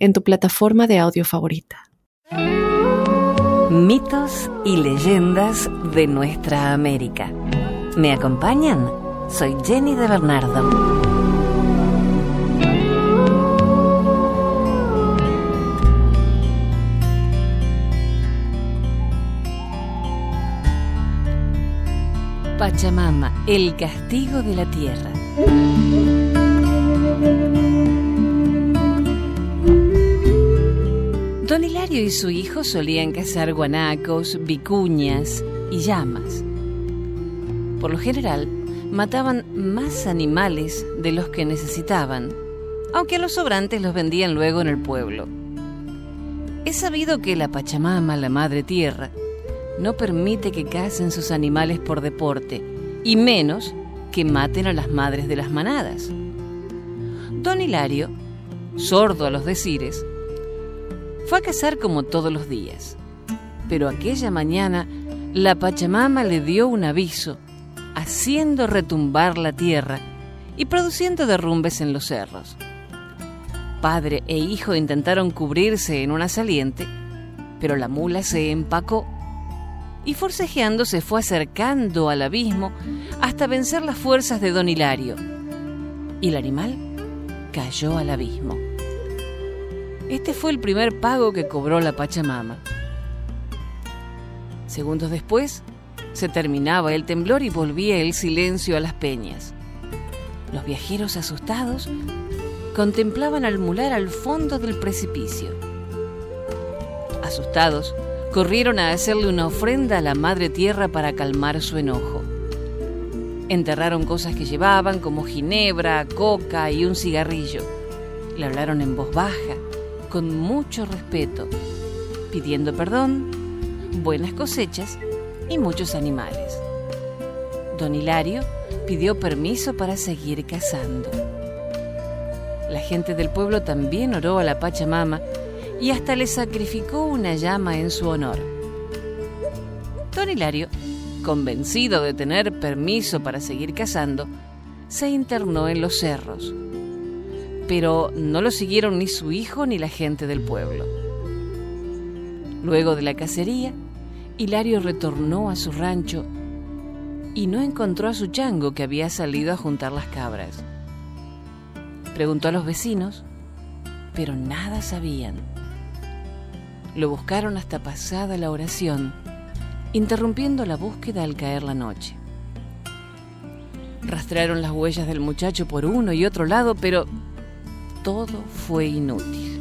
en tu plataforma de audio favorita. Mitos y leyendas de nuestra América. ¿Me acompañan? Soy Jenny de Bernardo. Pachamama, el castigo de la tierra. Don Hilario y su hijo solían cazar guanacos, vicuñas y llamas. Por lo general, mataban más animales de los que necesitaban, aunque a los sobrantes los vendían luego en el pueblo. Es sabido que la Pachamama, la Madre Tierra, no permite que cacen sus animales por deporte, y menos que maten a las madres de las manadas. Don Hilario, sordo a los decires, fue a cazar como todos los días. Pero aquella mañana la Pachamama le dio un aviso, haciendo retumbar la tierra y produciendo derrumbes en los cerros. Padre e hijo intentaron cubrirse en una saliente, pero la mula se empacó y forcejeando se fue acercando al abismo hasta vencer las fuerzas de don Hilario. Y el animal cayó al abismo. Este fue el primer pago que cobró la Pachamama. Segundos después, se terminaba el temblor y volvía el silencio a las peñas. Los viajeros asustados contemplaban al mular al fondo del precipicio. Asustados, corrieron a hacerle una ofrenda a la Madre Tierra para calmar su enojo. Enterraron cosas que llevaban, como ginebra, coca y un cigarrillo. Le hablaron en voz baja con mucho respeto, pidiendo perdón, buenas cosechas y muchos animales. Don Hilario pidió permiso para seguir cazando. La gente del pueblo también oró a la Pachamama y hasta le sacrificó una llama en su honor. Don Hilario, convencido de tener permiso para seguir cazando, se internó en los cerros pero no lo siguieron ni su hijo ni la gente del pueblo. Luego de la cacería, Hilario retornó a su rancho y no encontró a su chango que había salido a juntar las cabras. Preguntó a los vecinos, pero nada sabían. Lo buscaron hasta pasada la oración, interrumpiendo la búsqueda al caer la noche. Rastrearon las huellas del muchacho por uno y otro lado, pero todo fue inútil.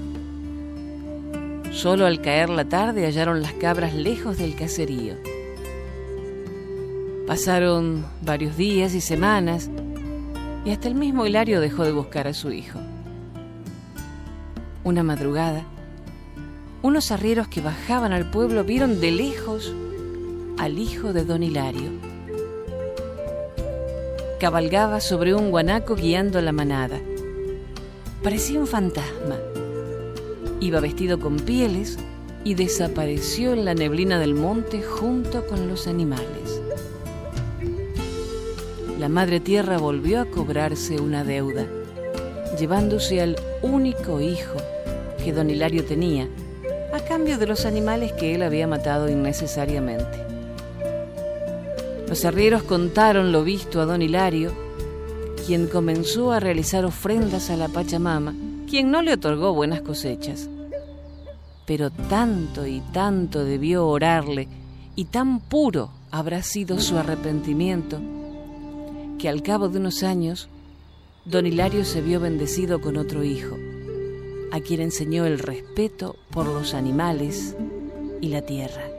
Solo al caer la tarde hallaron las cabras lejos del caserío. Pasaron varios días y semanas y hasta el mismo Hilario dejó de buscar a su hijo. Una madrugada, unos arrieros que bajaban al pueblo vieron de lejos al hijo de don Hilario. Cabalgaba sobre un guanaco guiando la manada. Parecía un fantasma. Iba vestido con pieles y desapareció en la neblina del monte junto con los animales. La Madre Tierra volvió a cobrarse una deuda, llevándose al único hijo que don Hilario tenía, a cambio de los animales que él había matado innecesariamente. Los arrieros contaron lo visto a don Hilario quien comenzó a realizar ofrendas a la Pachamama, quien no le otorgó buenas cosechas. Pero tanto y tanto debió orarle y tan puro habrá sido su arrepentimiento, que al cabo de unos años, don Hilario se vio bendecido con otro hijo, a quien enseñó el respeto por los animales y la tierra.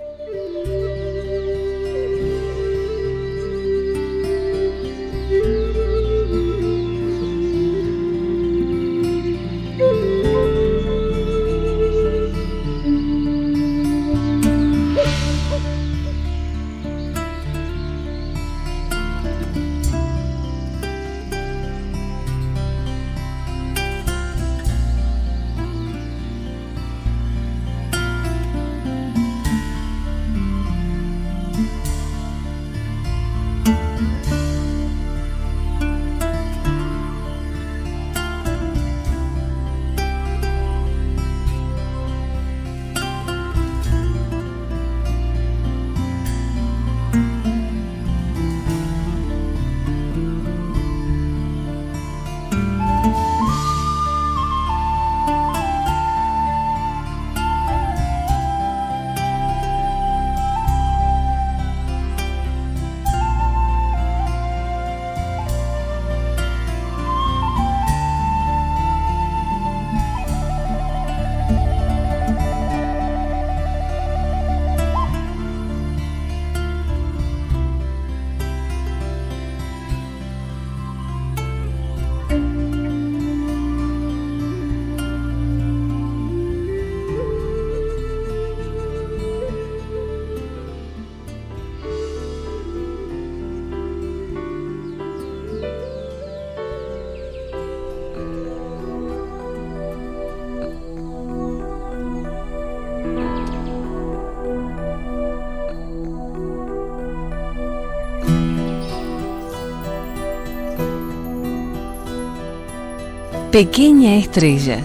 Pequeña estrella.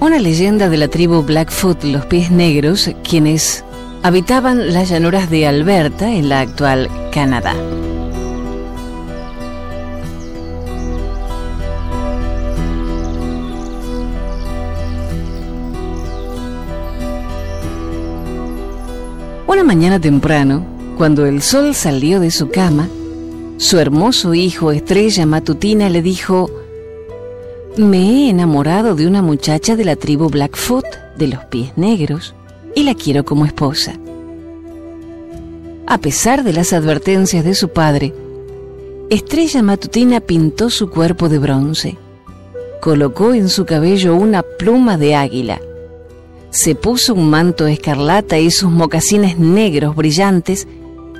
Una leyenda de la tribu Blackfoot, los pies negros, quienes habitaban las llanuras de Alberta en la actual Canadá. Una mañana temprano, cuando el sol salió de su cama, su hermoso hijo Estrella Matutina le dijo, me he enamorado de una muchacha de la tribu Blackfoot, de los pies negros, y la quiero como esposa. A pesar de las advertencias de su padre, Estrella Matutina pintó su cuerpo de bronce, colocó en su cabello una pluma de águila, se puso un manto escarlata y sus mocasines negros brillantes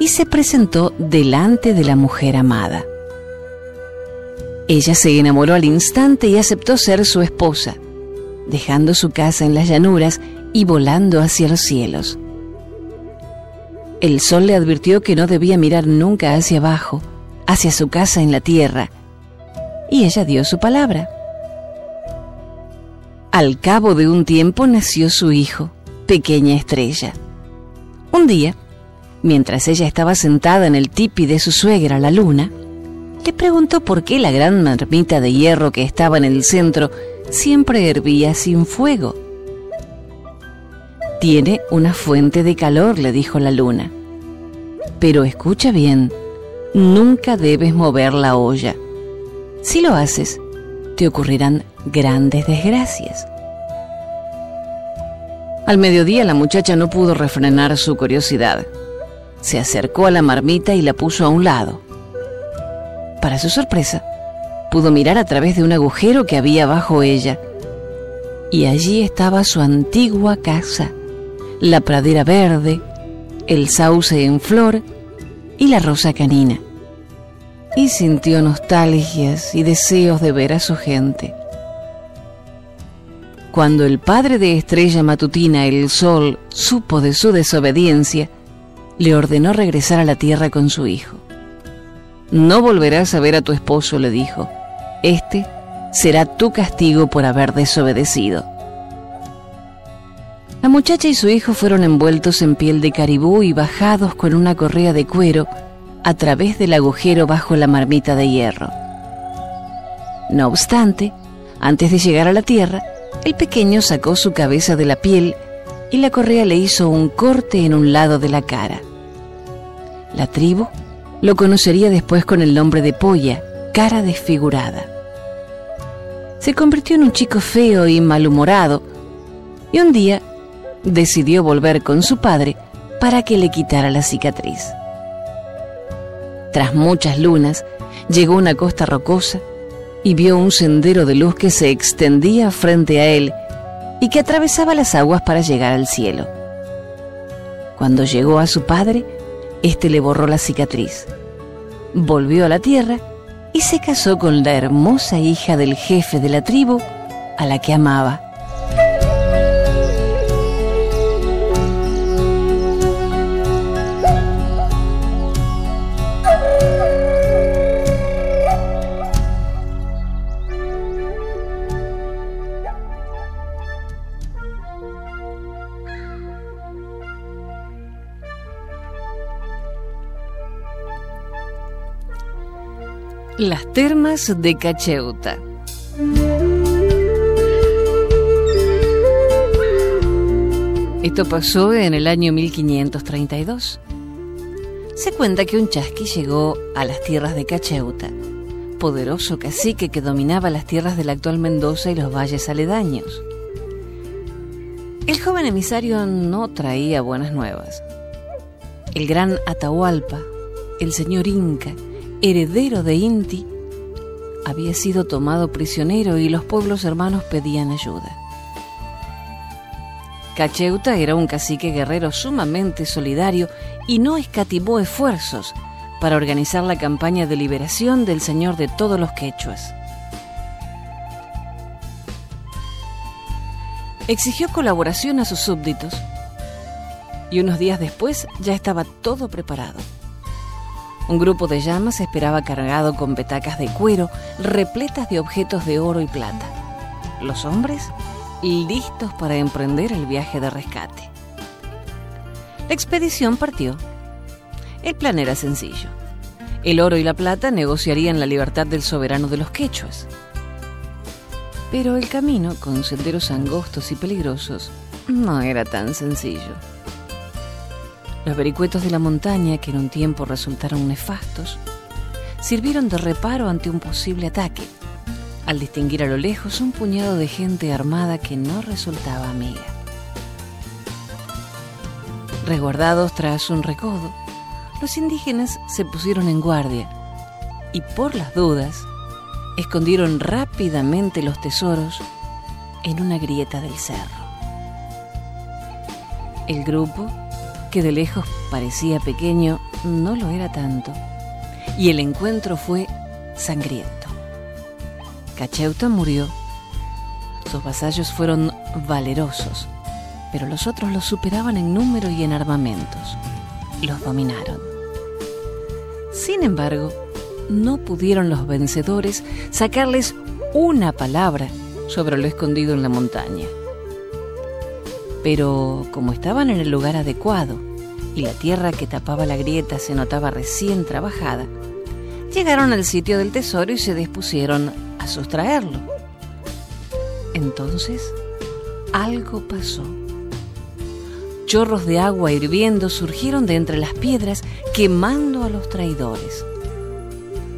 y se presentó delante de la mujer amada. Ella se enamoró al instante y aceptó ser su esposa, dejando su casa en las llanuras y volando hacia los cielos. El sol le advirtió que no debía mirar nunca hacia abajo, hacia su casa en la tierra, y ella dio su palabra. Al cabo de un tiempo nació su hijo, pequeña estrella. Un día, mientras ella estaba sentada en el tipi de su suegra, la luna, le preguntó por qué la gran marmita de hierro que estaba en el centro siempre hervía sin fuego. Tiene una fuente de calor, le dijo la luna. Pero escucha bien, nunca debes mover la olla. Si lo haces, te ocurrirán grandes desgracias. Al mediodía la muchacha no pudo refrenar su curiosidad. Se acercó a la marmita y la puso a un lado. Para su sorpresa, pudo mirar a través de un agujero que había bajo ella. Y allí estaba su antigua casa, la pradera verde, el sauce en flor y la rosa canina. Y sintió nostalgias y deseos de ver a su gente. Cuando el padre de Estrella Matutina, el Sol, supo de su desobediencia, le ordenó regresar a la tierra con su hijo. No volverás a ver a tu esposo, le dijo. Este será tu castigo por haber desobedecido. La muchacha y su hijo fueron envueltos en piel de caribú y bajados con una correa de cuero a través del agujero bajo la marmita de hierro. No obstante, antes de llegar a la tierra, el pequeño sacó su cabeza de la piel y la correa le hizo un corte en un lado de la cara. La tribu lo conocería después con el nombre de Polla, cara desfigurada. Se convirtió en un chico feo y malhumorado, y un día decidió volver con su padre para que le quitara la cicatriz. Tras muchas lunas, llegó a una costa rocosa y vio un sendero de luz que se extendía frente a él y que atravesaba las aguas para llegar al cielo. Cuando llegó a su padre, este le borró la cicatriz. Volvió a la tierra y se casó con la hermosa hija del jefe de la tribu a la que amaba. Las termas de Cacheuta. Esto pasó en el año 1532. Se cuenta que un chasqui llegó a las tierras de Cacheuta, poderoso cacique que dominaba las tierras del actual Mendoza y los valles aledaños. El joven emisario no traía buenas nuevas. El gran Atahualpa, el señor Inca, heredero de Inti, había sido tomado prisionero y los pueblos hermanos pedían ayuda. Cacheuta era un cacique guerrero sumamente solidario y no escatimó esfuerzos para organizar la campaña de liberación del señor de todos los quechuas. Exigió colaboración a sus súbditos y unos días después ya estaba todo preparado. Un grupo de llamas esperaba cargado con petacas de cuero repletas de objetos de oro y plata. Los hombres listos para emprender el viaje de rescate. La expedición partió. El plan era sencillo. El oro y la plata negociarían la libertad del soberano de los quechuas. Pero el camino, con senderos angostos y peligrosos, no era tan sencillo. Los vericuetos de la montaña, que en un tiempo resultaron nefastos, sirvieron de reparo ante un posible ataque, al distinguir a lo lejos un puñado de gente armada que no resultaba amiga. Resguardados tras un recodo, los indígenas se pusieron en guardia y por las dudas escondieron rápidamente los tesoros en una grieta del cerro. El grupo, de lejos parecía pequeño, no lo era tanto, y el encuentro fue sangriento. Cacheuta murió. Sus vasallos fueron valerosos, pero los otros los superaban en número y en armamentos. Los dominaron. Sin embargo, no pudieron los vencedores sacarles una palabra sobre lo escondido en la montaña. Pero como estaban en el lugar adecuado y la tierra que tapaba la grieta se notaba recién trabajada, llegaron al sitio del tesoro y se dispusieron a sustraerlo. Entonces, algo pasó. Chorros de agua hirviendo surgieron de entre las piedras quemando a los traidores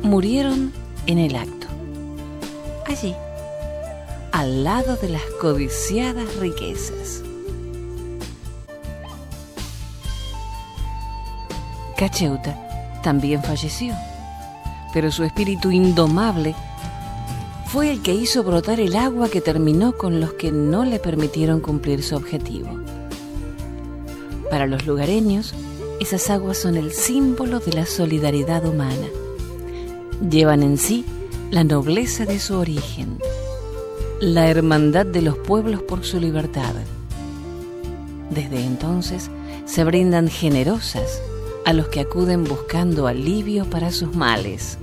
murieron en el acto. Allí, al lado de las codiciadas riquezas. Cacheuta también falleció, pero su espíritu indomable fue el que hizo brotar el agua que terminó con los que no le permitieron cumplir su objetivo. Para los lugareños, esas aguas son el símbolo de la solidaridad humana llevan en sí la nobleza de su origen, la hermandad de los pueblos por su libertad. Desde entonces se brindan generosas a los que acuden buscando alivio para sus males.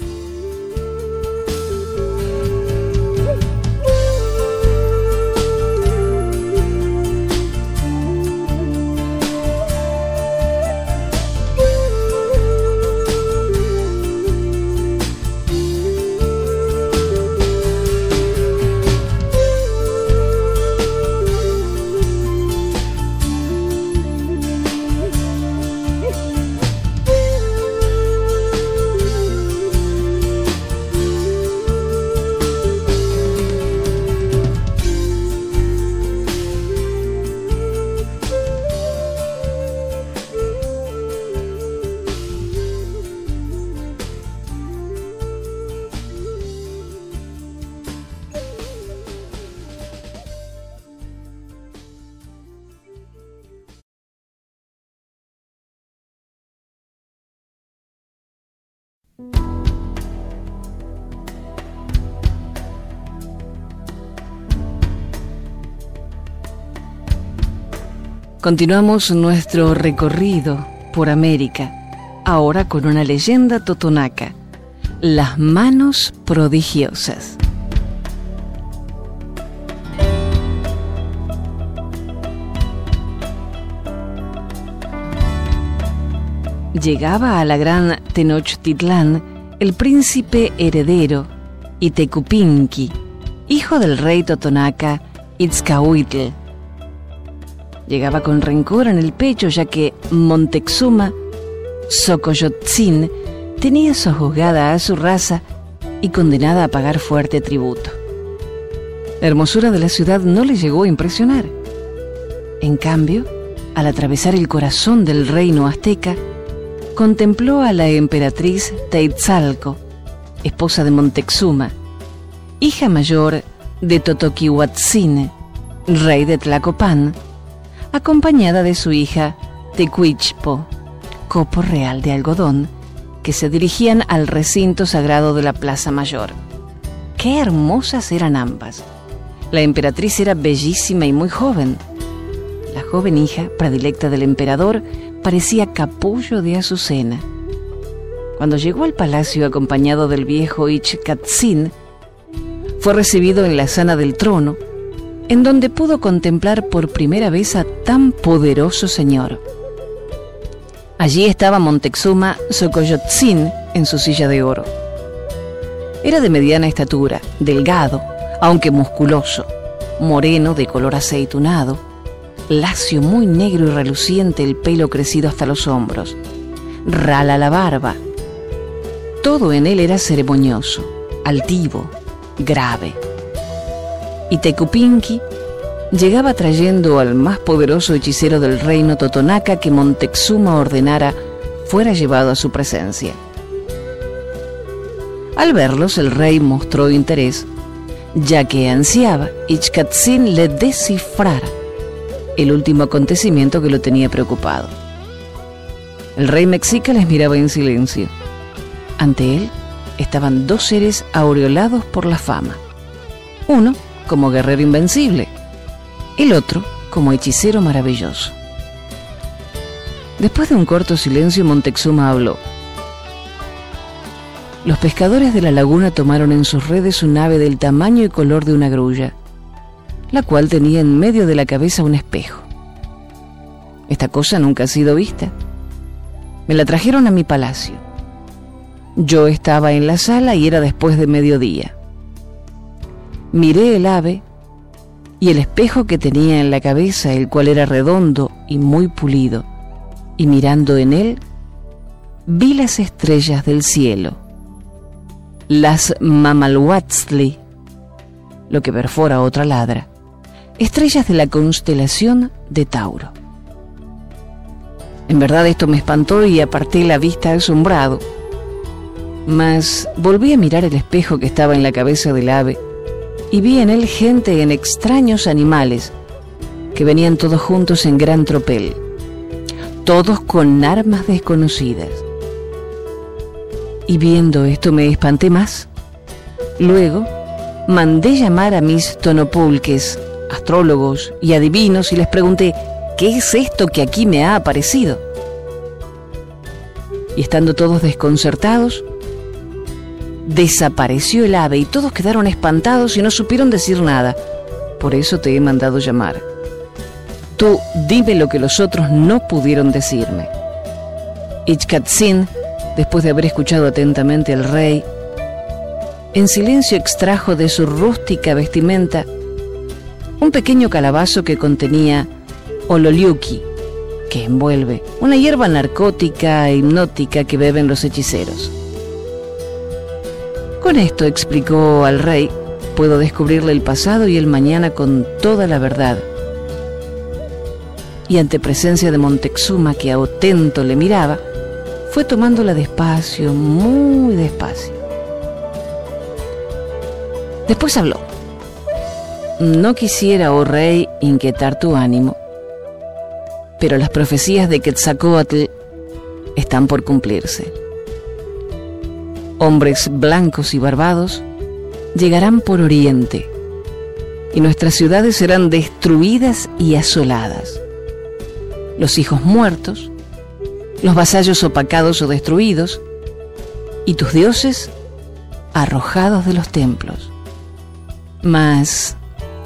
Continuamos nuestro recorrido por América, ahora con una leyenda totonaca, las manos prodigiosas. Llegaba a la gran Tenochtitlán el príncipe heredero Itecupinqui, hijo del rey totonaca Itzcahuitl Llegaba con rencor en el pecho ya que Montezuma, Xocoyotzin, tenía sojuzgada a su raza y condenada a pagar fuerte tributo. La hermosura de la ciudad no le llegó a impresionar. En cambio, al atravesar el corazón del reino azteca, contempló a la emperatriz Teitzalco, esposa de Montezuma, hija mayor de Totoquihuatzin, rey de Tlacopan, acompañada de su hija Tecuichpo, copo real de algodón, que se dirigían al recinto sagrado de la Plaza Mayor. Qué hermosas eran ambas. La emperatriz era bellísima y muy joven. La joven hija, predilecta del emperador, parecía capullo de azucena. cuando llegó al palacio acompañado del viejo Ichkatzin, fue recibido en la sala del trono, en donde pudo contemplar por primera vez a tan poderoso señor. Allí estaba Montezuma Sokoyotzin en su silla de oro. Era de mediana estatura, delgado, aunque musculoso, moreno de color aceitunado, lacio muy negro y reluciente el pelo crecido hasta los hombros, rala la barba. Todo en él era ceremonioso, altivo, grave. Y Tecupinqui llegaba trayendo al más poderoso hechicero del reino Totonaca que Montezuma ordenara fuera llevado a su presencia. Al verlos, el rey mostró interés, ya que ansiaba Ichkatzin le descifrara el último acontecimiento que lo tenía preocupado. El rey mexica les miraba en silencio. Ante él estaban dos seres aureolados por la fama. Uno como guerrero invencible, el otro como hechicero maravilloso. Después de un corto silencio, Montezuma habló. Los pescadores de la laguna tomaron en sus redes un ave del tamaño y color de una grulla, la cual tenía en medio de la cabeza un espejo. Esta cosa nunca ha sido vista. Me la trajeron a mi palacio. Yo estaba en la sala y era después de mediodía. Miré el ave y el espejo que tenía en la cabeza, el cual era redondo y muy pulido, y mirando en él, vi las estrellas del cielo, las Mamalhuatzli, lo que perfora otra ladra, estrellas de la constelación de Tauro. En verdad esto me espantó y aparté la vista asombrado, mas volví a mirar el espejo que estaba en la cabeza del ave y vi en él gente en extraños animales que venían todos juntos en gran tropel, todos con armas desconocidas. Y viendo esto me espanté más. Luego mandé llamar a mis tonopulques, astrólogos y adivinos y les pregunté, ¿qué es esto que aquí me ha aparecido? Y estando todos desconcertados, desapareció el ave y todos quedaron espantados y no supieron decir nada. Por eso te he mandado llamar. Tú dime lo que los otros no pudieron decirme. Ichkatzin, después de haber escuchado atentamente al rey, en silencio extrajo de su rústica vestimenta un pequeño calabazo que contenía ololiuki, que envuelve una hierba narcótica e hipnótica que beben los hechiceros. Con esto explicó al rey, puedo descubrirle el pasado y el mañana con toda la verdad. Y ante presencia de Montezuma, que a Otento le miraba, fue tomándola despacio, muy despacio. Después habló. No quisiera, oh rey, inquietar tu ánimo, pero las profecías de Quetzalcoatl están por cumplirse hombres blancos y barbados, llegarán por oriente, y nuestras ciudades serán destruidas y asoladas. Los hijos muertos, los vasallos opacados o destruidos, y tus dioses arrojados de los templos. Mas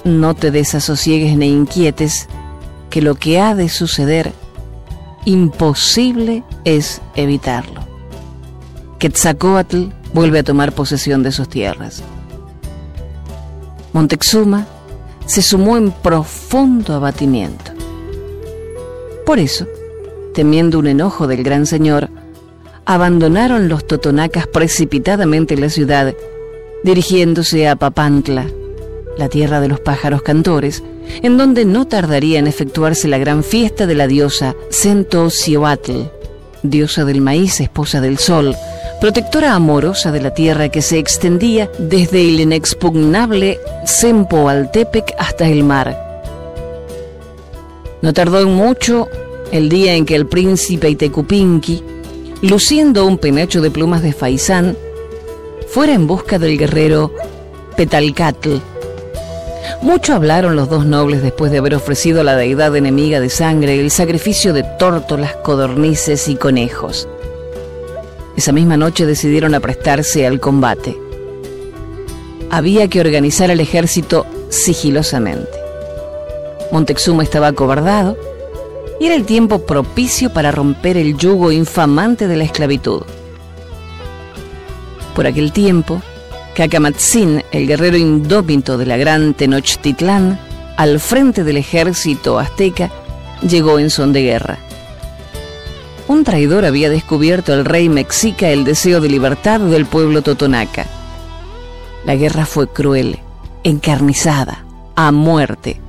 no te desasosiegues ni inquietes, que lo que ha de suceder, imposible es evitarlo. Quetzalcoatl vuelve a tomar posesión de sus tierras. Montezuma se sumó en profundo abatimiento. Por eso, temiendo un enojo del gran señor, abandonaron los totonacas precipitadamente la ciudad, dirigiéndose a Papantla, la tierra de los pájaros cantores, en donde no tardaría en efectuarse la gran fiesta de la diosa Centocioatl, diosa del maíz, esposa del sol, protectora amorosa de la tierra que se extendía desde el inexpugnable Sempoaltepec hasta el mar. No tardó mucho el día en que el príncipe Itecupinqui, luciendo un penacho de plumas de faisán, fuera en busca del guerrero Petalcatl. Mucho hablaron los dos nobles después de haber ofrecido a la deidad enemiga de sangre el sacrificio de tórtolas, codornices y conejos. Esa misma noche decidieron aprestarse al combate. Había que organizar el ejército sigilosamente. Montezuma estaba acobardado y era el tiempo propicio para romper el yugo infamante de la esclavitud. Por aquel tiempo, Cacamatzin, el guerrero indómito de la gran Tenochtitlán, al frente del ejército azteca, llegó en son de guerra. Un traidor había descubierto al rey mexica el deseo de libertad del pueblo totonaca. La guerra fue cruel, encarnizada, a muerte.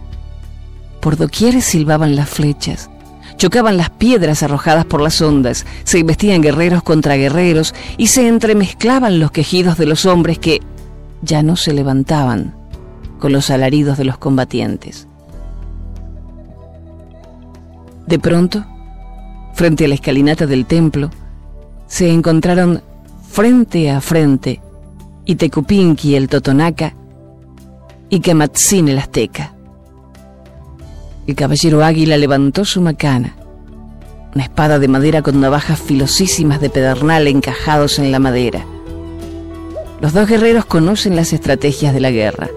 Por doquier silbaban las flechas, chocaban las piedras arrojadas por las ondas, se investían guerreros contra guerreros y se entremezclaban los quejidos de los hombres que ya no se levantaban con los alaridos de los combatientes. De pronto, frente a la escalinata del templo, se encontraron frente a frente Itecupinqui el Totonaca y Camatzin el Azteca. El caballero águila levantó su macana, una espada de madera con navajas filosísimas de pedernal encajados en la madera. Los dos guerreros conocen las estrategias de la guerra.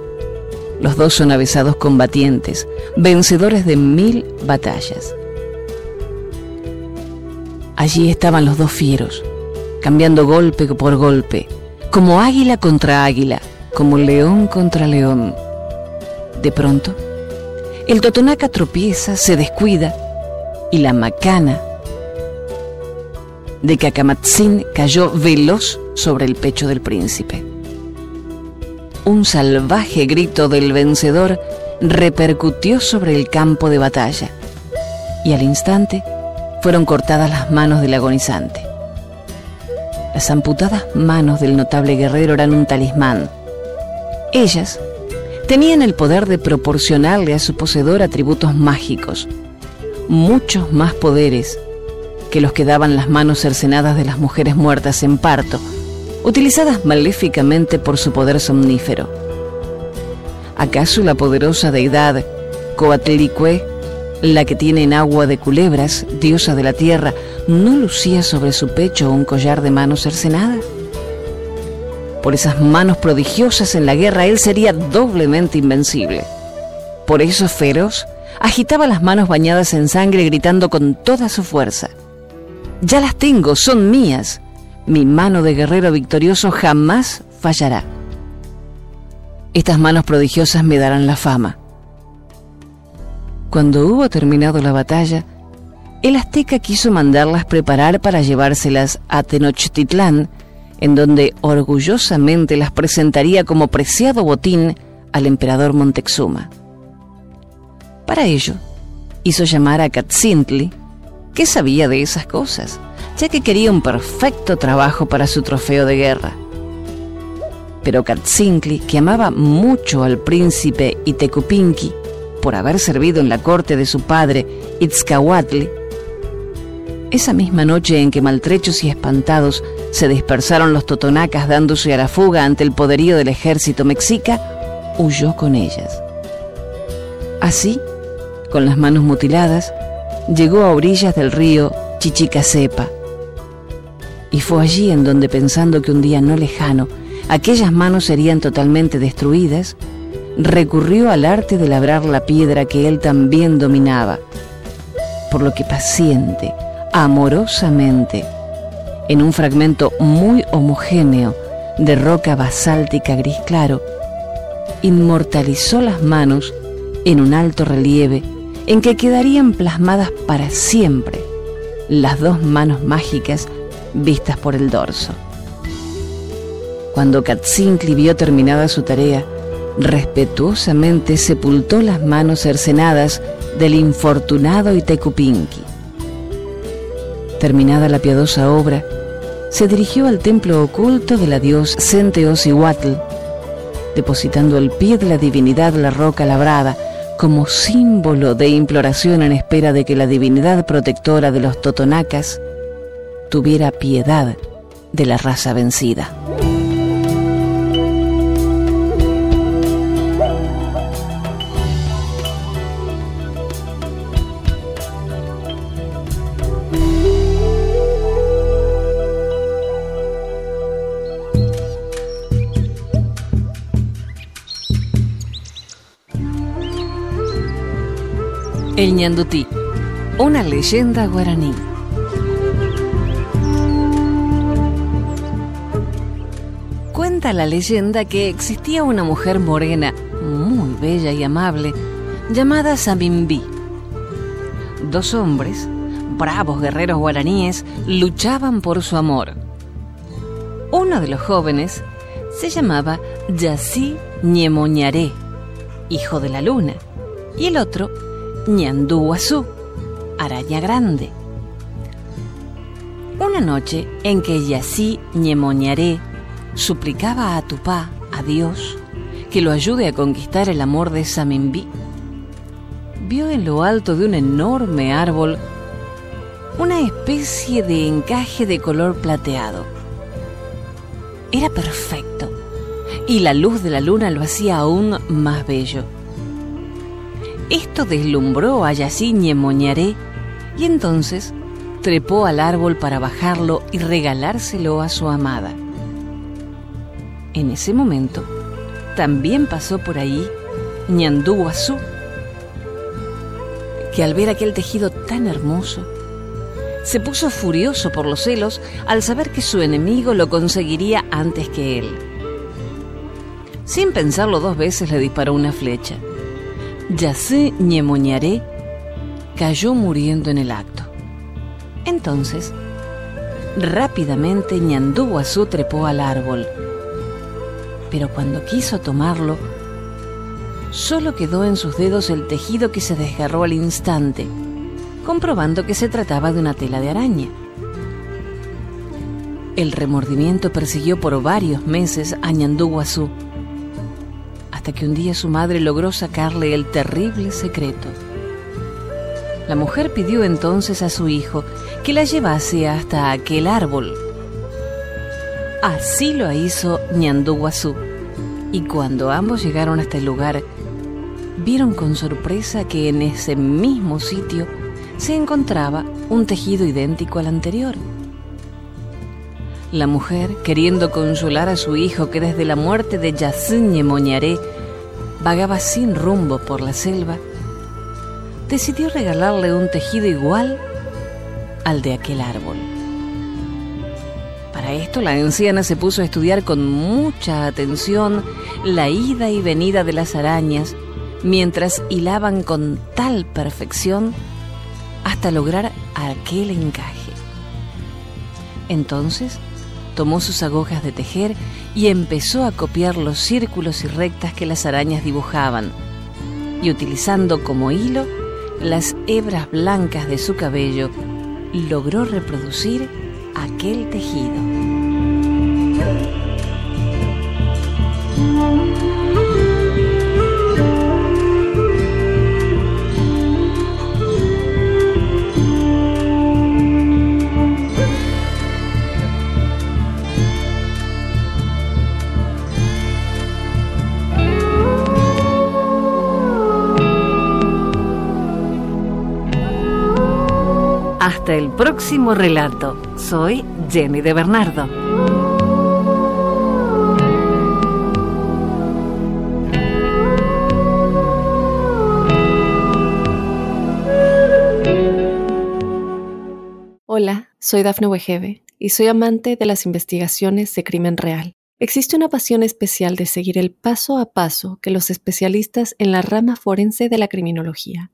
Los dos son avisados combatientes, vencedores de mil batallas. Allí estaban los dos fieros, cambiando golpe por golpe, como águila contra águila, como león contra león. De pronto, el totonaca tropieza, se descuida y la macana de Cacamatzin cayó veloz sobre el pecho del príncipe. Un salvaje grito del vencedor repercutió sobre el campo de batalla y al instante fueron cortadas las manos del agonizante. Las amputadas manos del notable guerrero eran un talismán. Ellas tenían el poder de proporcionarle a su poseedor atributos mágicos, muchos más poderes que los que daban las manos cercenadas de las mujeres muertas en parto, utilizadas maléficamente por su poder somnífero. ¿Acaso la poderosa deidad Coatlicue la que tiene en agua de culebras, diosa de la tierra, no lucía sobre su pecho un collar de manos cercenadas? Por esas manos prodigiosas en la guerra él sería doblemente invencible. Por eso feroz agitaba las manos bañadas en sangre gritando con toda su fuerza. Ya las tengo, son mías. Mi mano de guerrero victorioso jamás fallará. Estas manos prodigiosas me darán la fama. Cuando hubo terminado la batalla, el azteca quiso mandarlas preparar para llevárselas a Tenochtitlán, en donde orgullosamente las presentaría como preciado botín al emperador Montezuma. Para ello, hizo llamar a Katzintli, que sabía de esas cosas, ya que quería un perfecto trabajo para su trofeo de guerra. Pero Katzintli, que amaba mucho al príncipe Itecupinqui, por haber servido en la corte de su padre, Itzcahuatl, esa misma noche en que maltrechos y espantados se dispersaron los totonacas dándose a la fuga ante el poderío del ejército mexica, huyó con ellas. Así, con las manos mutiladas, llegó a orillas del río Chichicasepa. Y fue allí en donde, pensando que un día no lejano, aquellas manos serían totalmente destruidas, recurrió al arte de labrar la piedra que él también dominaba, por lo que paciente, amorosamente, en un fragmento muy homogéneo de roca basáltica gris claro, inmortalizó las manos en un alto relieve en que quedarían plasmadas para siempre las dos manos mágicas vistas por el dorso. Cuando Katzinkli vio terminada su tarea, respetuosamente sepultó las manos cercenadas del infortunado Itecupinqui. Terminada la piadosa obra, se dirigió al templo oculto de la diosa Centeosihuatl, depositando al pie de la divinidad la roca labrada como símbolo de imploración en espera de que la divinidad protectora de los totonacas tuviera piedad de la raza vencida. El ñandutí, una leyenda guaraní. Cuenta la leyenda que existía una mujer morena, muy bella y amable, llamada Samimbi. Dos hombres, bravos guerreros guaraníes, luchaban por su amor. Uno de los jóvenes se llamaba Yassi Ñemoñaré, hijo de la luna, y el otro Ñandúazú, araña grande. Una noche en que Yassi Ñemoñaré suplicaba a Tupá, a Dios, que lo ayude a conquistar el amor de Samimbi, vio en lo alto de un enorme árbol una especie de encaje de color plateado. Era perfecto y la luz de la luna lo hacía aún más bello. Esto deslumbró a Yaciñe Moñaré y entonces trepó al árbol para bajarlo y regalárselo a su amada. En ese momento, también pasó por ahí Ñandú Azú, que al ver aquel tejido tan hermoso, se puso furioso por los celos al saber que su enemigo lo conseguiría antes que él. Sin pensarlo dos veces le disparó una flecha. Yacé Ñemoñaré cayó muriendo en el acto. Entonces, rápidamente Ñandú Azú trepó al árbol pero cuando quiso tomarlo, solo quedó en sus dedos el tejido que se desgarró al instante, comprobando que se trataba de una tela de araña. El remordimiento persiguió por varios meses a Ñandú hasta que un día su madre logró sacarle el terrible secreto. La mujer pidió entonces a su hijo que la llevase hasta aquel árbol Así lo hizo Ñandú Y cuando ambos llegaron hasta el lugar, vieron con sorpresa que en ese mismo sitio se encontraba un tejido idéntico al anterior. La mujer, queriendo consolar a su hijo que desde la muerte de Yaciñe Moñaré vagaba sin rumbo por la selva, decidió regalarle un tejido igual al de aquel árbol. Para esto la anciana se puso a estudiar con mucha atención la ida y venida de las arañas mientras hilaban con tal perfección hasta lograr aquel encaje. Entonces tomó sus agujas de tejer y empezó a copiar los círculos y rectas que las arañas dibujaban, y utilizando como hilo las hebras blancas de su cabello, logró reproducir aquel tejido. Hasta el próximo relato. Soy Jenny de Bernardo. Hola, soy Dafne Wegebe y soy amante de las investigaciones de crimen real. Existe una pasión especial de seguir el paso a paso que los especialistas en la rama forense de la criminología